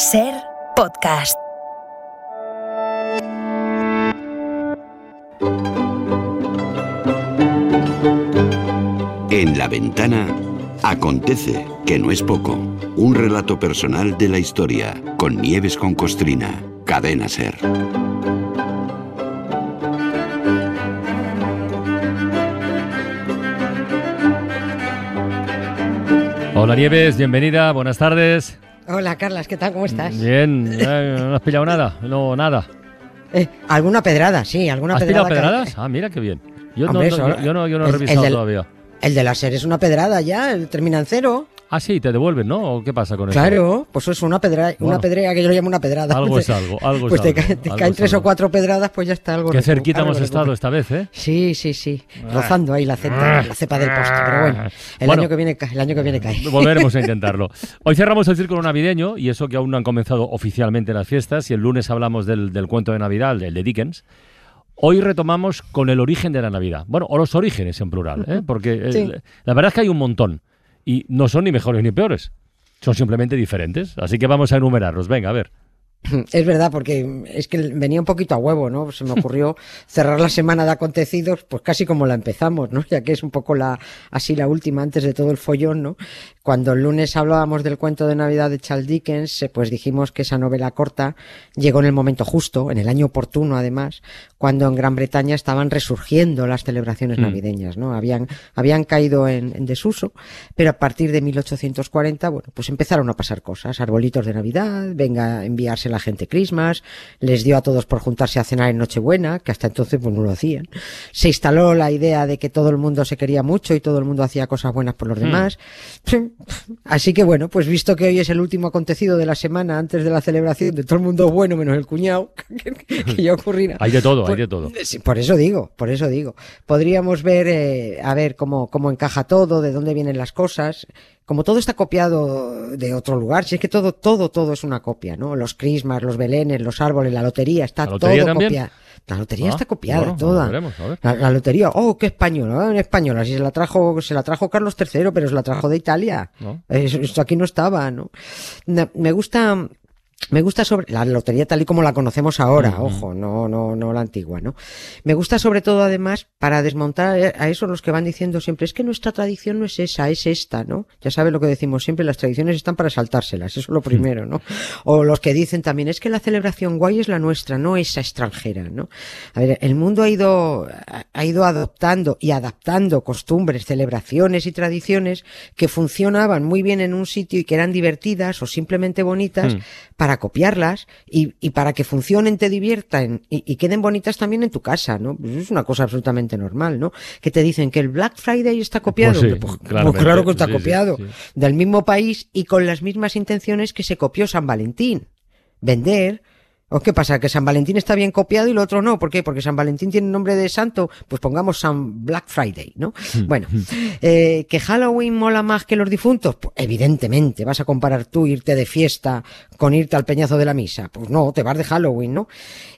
Ser podcast. En la ventana acontece, que no es poco, un relato personal de la historia con Nieves con Costrina, cadena Ser. Hola Nieves, bienvenida, buenas tardes. Hola, Carlas, ¿qué tal? ¿Cómo estás? Bien, eh, ¿no has pillado nada? No, nada. Eh, alguna pedrada, sí, alguna ¿Has pedrada. pillado pedradas? Ah, mira qué bien. Yo no, Hombre, no- eso- yo, yo no, yo no he el- el revisado del- todavía. El de láser es una pedrada ya, el termina en cero. Ah, sí, te devuelven, ¿no? ¿O qué pasa con eso? Claro, pues eso es una pedra, Bueno. una pedrea que yo le llamo una pedrada. Algo es algo, algo es Pues te, algo, caen- te algo caen es tres o cuatro pedradas, pues ya está algo. Qué cerquita algo hemos estado esta vez, ¿eh? Sí, sí, sí, rozando ahí la cepa, la cepa del poste, pero bueno, el Bueno. año que viene, el año que viene cae. Volveremos a intentarlo. Hoy cerramos el círculo navideño y eso que aún no han comenzado oficialmente las fiestas y el lunes hablamos del, del cuento de Navidad, el de Dickens. Hoy retomamos con el origen de la Navidad. Bueno, o los orígenes en plural, ¿eh? porque eh, la verdad es que hay un montón y no son ni mejores ni peores. Son simplemente diferentes. Así que vamos a enumerarlos. Venga, a ver. Es verdad, porque es que venía un poquito a huevo, ¿no? Se me ocurrió cerrar la semana de acontecidos, pues casi como la empezamos, ¿no? Ya que es un poco la, así la última antes de todo el follón, ¿no? Cuando el lunes hablábamos del cuento de Navidad de Charles Dickens, eh, pues dijimos que esa novela corta llegó en el momento justo, en el año oportuno además, cuando en Gran Bretaña estaban resurgiendo las celebraciones Mm. navideñas, ¿no? Habían, habían caído en, en desuso, pero a partir de 1840, bueno, pues empezaron a pasar cosas, arbolitos de Navidad, venga a la gente Christmas, les dio a todos por juntarse a cenar en Nochebuena, que hasta entonces pues no lo hacían. Se instaló la idea de que todo el mundo se quería mucho y todo el mundo hacía cosas buenas por los Hmm. demás. Así que bueno, pues visto que hoy es el último acontecido de la semana antes de la celebración de todo el mundo bueno menos el cuñado, que, que ya ocurrirá. Hay de todo, hay Pues- de todo. Por eso digo, por eso digo. Podríamos ver, eh, a ver cómo, cómo encaja todo, de dónde vienen las cosas. Como todo está copiado de otro lugar, si es que todo, todo, todo es una copia, ¿no? Los crismas, los belenes, los árboles, la lotería, está ¿La lotería todo copiado. La lotería Ah, está copiada, bueno, toda. veremos. La, la lotería, oh, qué española, en española, si se la trajo, se la trajo Carlos III, pero se la trajo de Italia. ¿No? Eso- Esto aquí no estaba, ¿no? Me gusta, me gusta sobre la lotería tal y como la conocemos ahora, ojo, no, no, no la antigua, ¿no? Me gusta sobre todo además para desmontar a esos los que van diciendo siempre es que nuestra tradición no es esa, es esta, ¿no? Ya sabes lo que decimos siempre, las tradiciones están para saltárselas, eso es lo primero, ¿no? O los que dicen también es que la celebración guay es la nuestra, no esa extranjera, ¿no? A ver, el mundo ha ido, ha ido adoptando y adaptando costumbres, celebraciones y tradiciones que funcionaban muy bien en un sitio y que eran divertidas o simplemente bonitas Mm. para copiarlas y, y para que funcionen, te diviertan y, y queden bonitas también en tu casa, ¿no? Pues es una cosa absolutamente normal, ¿no? Que te dicen que el Black Friday está copiado. Pues sí, Pues- pues claro que está sí, copiado. sí. Del mismo país y con las mismas intenciones que se copió San Valentín. Vender. ¿O qué pasa? ¿Que San Valentín está bien copiado y lo otro no? ¿Por qué? Porque San Valentín tiene nombre de santo, pues pongamos San Black Friday, ¿no? Bueno, eh, ¿que Halloween mola más que los difuntos? Pues evidentemente, vas a comparar tú irte de fiesta con irte al peñazo de la misa. Pues no, te vas de Halloween, ¿no?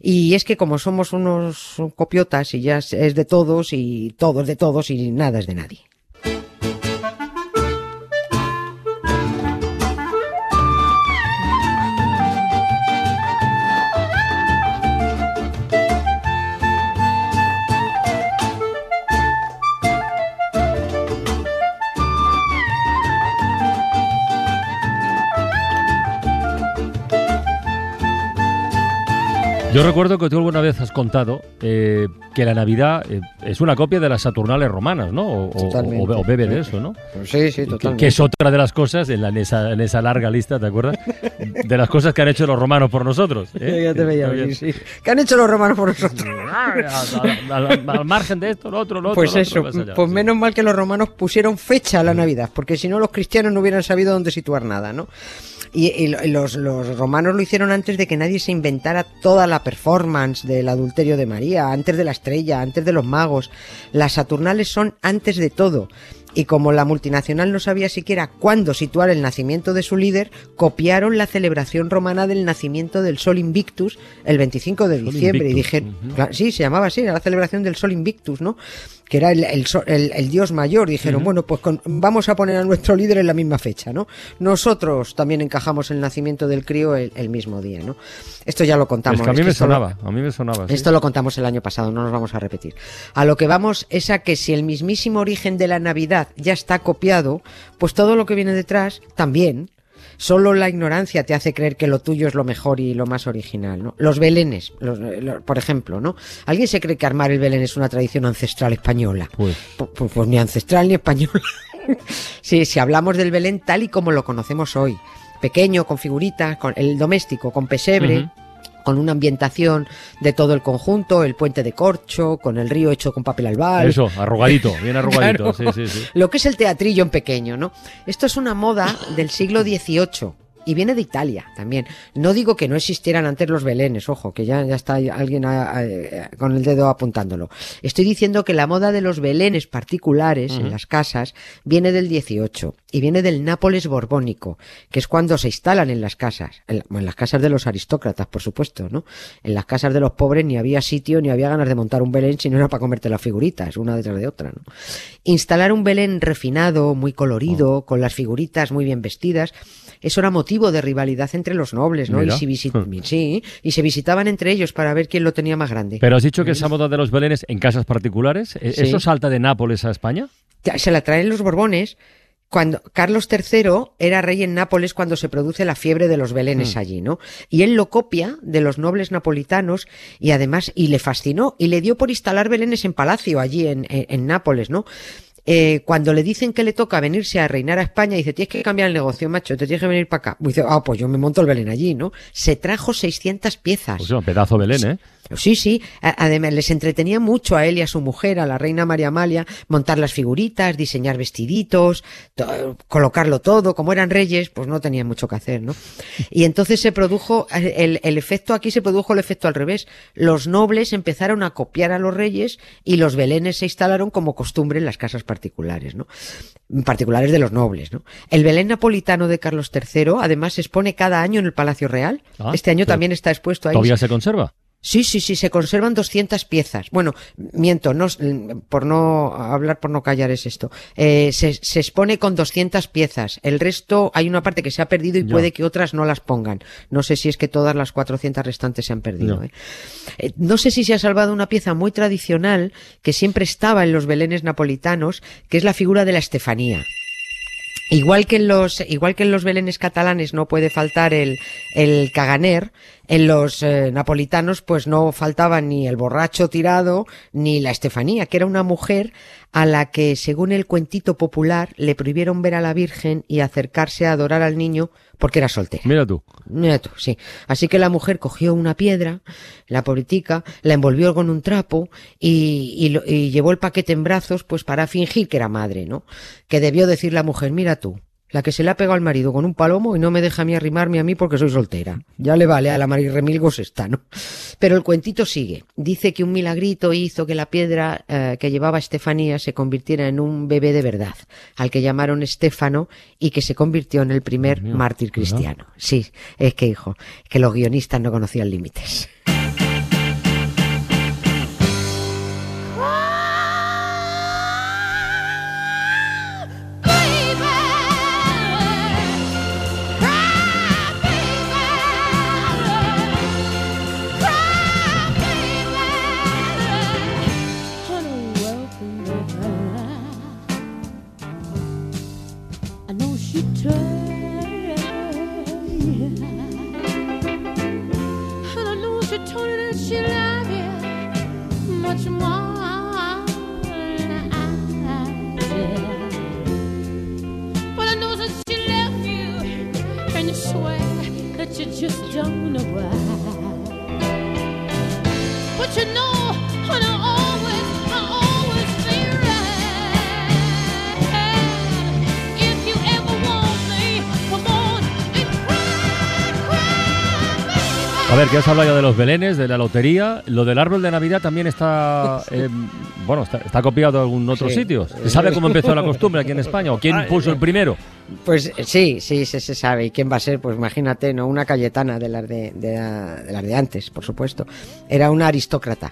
Y es que como somos unos copiotas y ya es es de todos y todo es de todos y nada es de nadie. Yo recuerdo que tú alguna vez has contado eh, que la Navidad eh, es una copia de las Saturnales romanas, ¿no? O, o- Totalmente. o- bebe de eso, ¿no? Sí, sí, Que, que es otra de las cosas en, la- en esa, en esa larga lista, ¿te acuerdas? De las cosas que han hecho los romanos por nosotros. ¿eh? Ya te veía venir, sí. ¿Qué han hecho los romanos por nosotros? al, al- al margen de esto, lo otro, lo otro. Pues otro, eso, allá, pues sí. menos mal que los romanos pusieron fecha a la Navidad, porque si no los cristianos no hubieran sabido dónde situar nada, ¿no? Y, y lo- y los, los romanos lo hicieron antes de que nadie se inventara toda la performance del adulterio de María, antes de la estrella, antes de los magos. Las Saturnales son antes de todo. Y como la multinacional no sabía siquiera cuándo situar el nacimiento de su líder, copiaron la celebración romana del nacimiento del Sol Invictus el 25 de Sol diciembre. Y dije, ujú. Cla- Sí, se llamaba así, era la celebración del Sol Invictus, ¿no? Que era el, el, el, el dios mayor. Dijeron, bueno, pues con, vamos a poner a nuestro líder en la misma fecha, ¿no? Nosotros también encajamos el nacimiento del crío el, mismo día, ¿no? Esto ya lo contamos. Es que a mí es me lo- sonaba, a mí me sonaba. sí. esto lo contamos el año pasado, no nos vamos a repetir. A lo que vamos es a que si el mismísimo origen de la Navidad ya está copiado, pues todo lo que viene detrás también. Solo la ignorancia te hace creer que lo tuyo es lo mejor y lo más original, ¿no? Los belenes, los- lo- por ejemplo, ¿no? ¿Alguien se cree que armar el belén es una tradición ancestral española? Pues, Pu- pu- Pues, ni ancestral ni española. sí, si hablamos del Belén tal y como lo conocemos hoy, pequeño, con figuritas, con el doméstico, con pesebre. Con una ambientación de todo el conjunto, el puente de corcho, con el río hecho con papel albal. eso, arrugadito, bien arrugadito. Claro. Sí, sí, sí. Lo que es el teatrillo en pequeño, ¿no? Esto es una moda del siglo XVIII. Y viene de Italia también. No digo que no existieran antes los belenes, ojo, que ya, ya está alguien a- a- con el dedo apuntándolo. Estoy diciendo que la moda de los belenes particulares en las casas viene del XVIII y viene del Nápoles borbónico, que es cuando se instalan en las casas, en, en las casas de los aristócratas, por supuesto, ¿no? En las casas de los pobres ni había sitio ni había ganas de montar un belén si no era para comerte las figuritas, una detrás de otra, ¿no? Instalar un belén refinado, muy colorido, con las figuritas muy bien vestidas, eso era motivo de rivalidad entre los nobles, ¿no? Y, si visi- sí, y se visitaban entre ellos para ver quién lo tenía más grande. Pero has dicho que esa moda de los belenes en casas particulares, ¿e- Sí. ¿eso salta de Nápoles a España? Se la traen los Borbones. Cuando Carlos III era rey en Nápoles cuando se produce la fiebre de los belenes allí, ¿no? Y él lo copia de los nobles napolitanos y además, y le fascinó, y le dio por instalar belenes en palacio allí en, en- en Nápoles, ¿no? Eh, cuando le dicen que le toca venirse a reinar a España, dice, tienes que cambiar el negocio, macho, te tienes que venir para acá. Y dice, ah, pues yo me monto el Belén allí, ¿no? Se trajo 600 piezas. Pues un pedazo Belén, ¿eh? Sí, sí. Además, les entretenía mucho a él y a su mujer, a la reina María Amalia, montar las figuritas, diseñar vestiditos, to- colocarlo todo. Como eran reyes, pues no tenían mucho que hacer, ¿no? Y entonces se produjo, el, el efecto aquí se produjo el efecto al revés. Los nobles empezaron a copiar a los reyes y los belenes se instalaron como costumbre en las casas particulares, ¿no? Particulares de los nobles, ¿no? El Belén napolitano de Carlos III, además, se expone cada año en el Palacio Real. Ah, este año también está expuesto ahí. ¿Todavía se conserva? Sí, sí, sí, se conservan 200 piezas. Bueno, miento, no, por no hablar, por no callar es esto. Eh, se, se expone con 200 piezas. El resto, hay una parte que se ha perdido y Ya. puede que otras no las pongan. No sé si es que todas las 400 restantes se han perdido. ¿eh? Eh, no sé si se ha salvado una pieza muy tradicional que siempre estaba en los belenes napolitanos, que es la figura de la Estefanía. Igual que en los, igual que en los belenes catalanes no puede faltar el, el caganer, en los eh, napolitanos pues no faltaba ni el borracho tirado ni la Estefanía, que era una mujer a la que, según el cuentito popular, le prohibieron ver a la Virgen y acercarse a adorar al niño porque era soltera. Mira tú. Mira tú, sí. Así que la mujer cogió una piedra, la pobretica, la envolvió con un trapo y, y y llevó el paquete en brazos, pues para fingir que era madre, ¿no? Que debió decir la mujer, mira tú, la que se le ha pegado al marido con un palomo y no me deja a mí arrimarme a mí porque soy soltera. Ya le vale a la María Remilgos esta, ¿no? Pero el cuentito sigue. Dice que un milagrito hizo que la piedra eh, que llevaba Estefanía se convirtiera en un bebé de verdad, al que llamaron Estéfano y que se convirtió en el primer Dios mártir ¿verdad? cristiano. Sí, es que hijo, que los guionistas no conocían límites. You just don't know why. But you know, A ver, que has hablado ya de los belenes, de la lotería. Lo del árbol de Navidad también está. eh, bueno, está, está copiado en algún otro Sí. sitio. ¿Se sabe cómo empezó la costumbre aquí en España? ¿O quién puso el primero? Pues eh, sí, sí, se, se sabe. ¿Y quién va a ser? Pues imagínate, ¿no? Una Cayetana de las de, de, la- de las de antes, por supuesto. Era una aristócrata.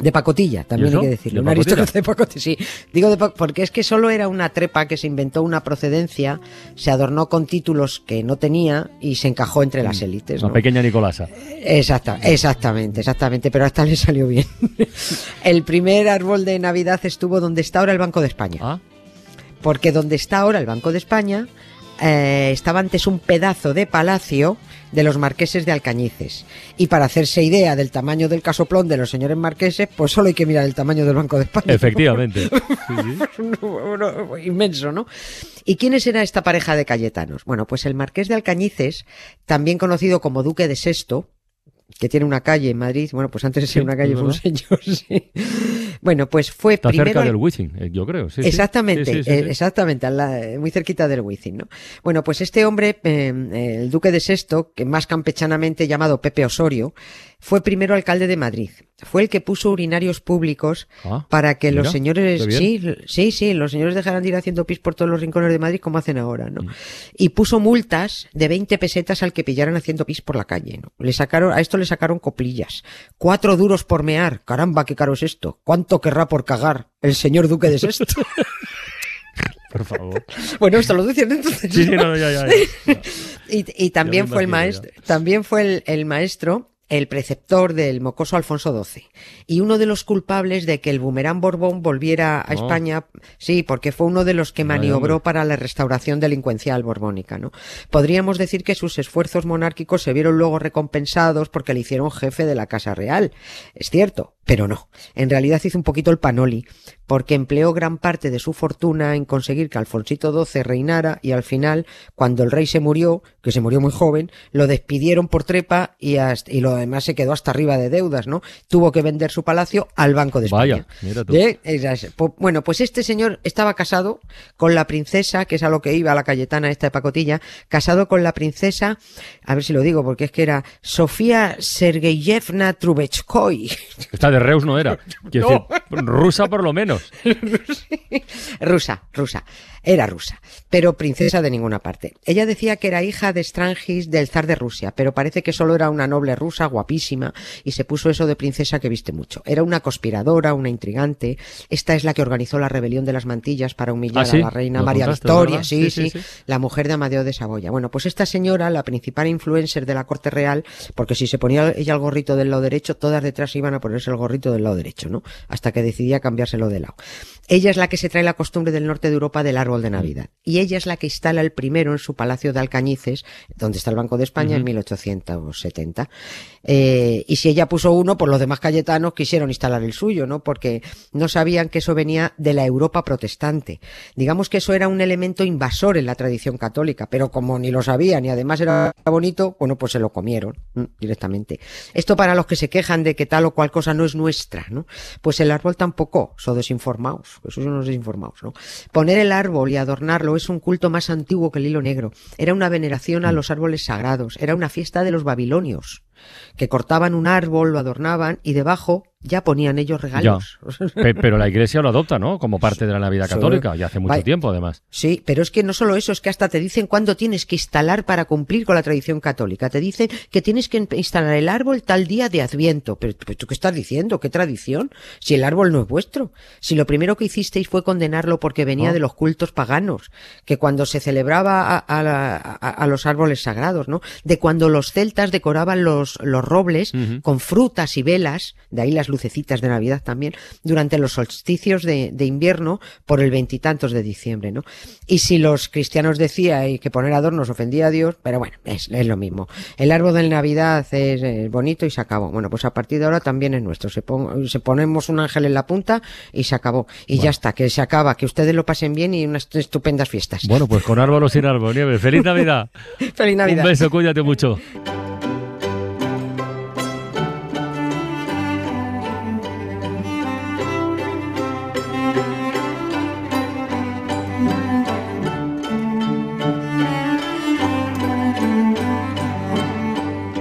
De pacotilla, también hay que decirlo. ¿De Un aristócrata de pacotilla, sí. Digo de pa- porque es que solo era una trepa que se inventó una procedencia, se adornó con títulos que no tenía y se encajó entre las élites. Una ¿no? pequeña Nicolasa. Exacta, exactamente, exactamente, pero hasta le salió bien. el primer árbol de Navidad estuvo donde está ahora el Banco de España. Ah, Porque donde está ahora el Banco de España eh, estaba antes un pedazo de palacio de los marqueses de Alcañices. Y para hacerse idea del tamaño del casoplón de los señores marqueses, pues solo hay que mirar el tamaño del Banco de España. efectivamente. Inmenso, ¿no? ¿Y quiénes era esta pareja de Cayetanos? Bueno, pues el marqués de Alcañices, también conocido como Duque de Sesto, que tiene una calle en Madrid, bueno, pues antes de ser Sí, una calle fue un señor, sí. Bueno, pues fue Está primero... cerca del Wizzing, eh, yo creo. sí. Exactamente, Sí, sí, sí, eh, exactamente, la- muy cerquita del Wizzing, ¿no? Bueno, pues este hombre, eh, el duque de Sesto, que más campechanamente llamado Pepe Osorio, fue primero alcalde de Madrid. Fue el que puso urinarios públicos Ah, para que mira, los señores, sí, sí, sí, los señores dejaran de ir haciendo pis por todos los rincones de Madrid como hacen ahora, Mm. ¿no? Y puso multas de 20 pesetas al que pillaran haciendo pis por la calle, ¿no? Le sacaron, a esto le sacaron coplillas. Cuatro duros por mear. Caramba, qué caro es esto. ¿Cuánto querrá por cagar el señor duque de Sesto? Por favor. bueno, esto lo decían entonces. Sí, sí, no, ya, ya. ya. Y, y también fue el maestro, también fue el, el maestro, el preceptor del mocoso Alfonso XII. Y uno de los culpables de que el boomerang Borbón volviera a Oh. España, sí, porque fue uno de los que maniobró para la restauración delincuencial borbónica, ¿no? Podríamos decir que sus esfuerzos monárquicos se vieron luego recompensados porque le hicieron jefe de la Casa Real. Es cierto, pero no. En realidad hizo un poquito el panoli, porque empleó gran parte de su fortuna en conseguir que Alfonsito XII reinara y al final, cuando el rey se murió, que se murió muy joven, lo despidieron por trepa y, hasta- y lo demás se quedó hasta arriba de deudas, ¿no? Tuvo que vender su palacio al Banco de España. Vaya, mira tú. ¿Eh? Bueno, pues este señor estaba casado con la princesa, que es a lo que iba la Cayetana esta de pacotilla, casado con la princesa, a ver si lo digo, porque es que era Sofía Sergeyevna Trubetskoy. Esta de Reus no era. Quiero No. decir, rusa por lo menos. rusa, rusa. Era rusa, pero princesa de ninguna parte. Ella decía que era hija de Strangis del zar de Rusia, pero parece que solo era una noble rusa guapísima y se puso eso de princesa que viste mucho. Era una conspiradora, una intrigante. Esta es la que organizó la rebelión de las mantillas para humillar Ah, sí, a la reina María Victoria. ¿verdad? Sí, Sí, sí, sí, sí. la mujer de Amadeo de Saboya. Bueno, pues esta señora, la principal influencer de la corte real, porque si se ponía ella el gorrito del lado derecho, todas detrás iban a ponerse el gorrito del lado derecho, ¿no? Hasta que decidía cambiárselo de lado. Ella es la que se trae la costumbre del norte de Europa del árbol de Navidad. Y ella es la que instala el primero en su palacio de Alcañices, donde está el Banco de España, en 1870. Eh, y si ella puso uno, pues los demás cayetanos quisieron instalar el suyo, ¿no? Porque no sabían que eso venía de la Europa protestante. Digamos que eso era un elemento invasor en la tradición católica, pero como ni lo sabían y además era bonito, bueno, pues se lo comieron directamente. Esto para los que se quejan de que tal o cual cosa no es nuestra, ¿no? Pues el árbol tampoco, son desinformados, esos son los desinformados, ¿no? Poner el árbol y adornarlo es un culto más antiguo que el hilo negro. Era una veneración a los árboles sagrados, era una fiesta de los babilonios, que cortaban un árbol, lo adornaban y debajo ya ponían ellos regalos. Pe- Pero la iglesia lo adopta, ¿no? Como parte de la Navidad católica, y hace mucho Vaya. tiempo, además. Sí, pero es que no solo eso, es que hasta te dicen cuándo tienes que instalar para cumplir con la tradición católica. Te dicen que tienes que instalar el árbol tal día de Adviento. Pero, ¿tú qué estás diciendo? ¿Qué tradición? Si el árbol no es vuestro. Si lo primero que hicisteis fue condenarlo porque venía Ah. de los cultos paganos. Que cuando se celebraba a, a la- a- a los árboles sagrados, ¿no? De cuando los celtas decoraban los, los robles con frutas y velas, de ahí las lucecitas de Navidad también, durante los solsticios de, de invierno por el veintitantos de diciembre, ¿no? Y si los cristianos decían que poner adornos ofendía a Dios, pero bueno, es, es lo mismo. El árbol de Navidad es eh, bonito y se acabó. Bueno, pues a partir de ahora también es nuestro. Se, pon- se ponemos un ángel en la punta y se acabó. Y ya está, que se acaba, que ustedes lo pasen bien y unas estupendas fiestas. Bueno, pues con árbol o sin árbol, Nieves. ¡Feliz Navidad! Feliz Navidad. Un beso, cuídate mucho.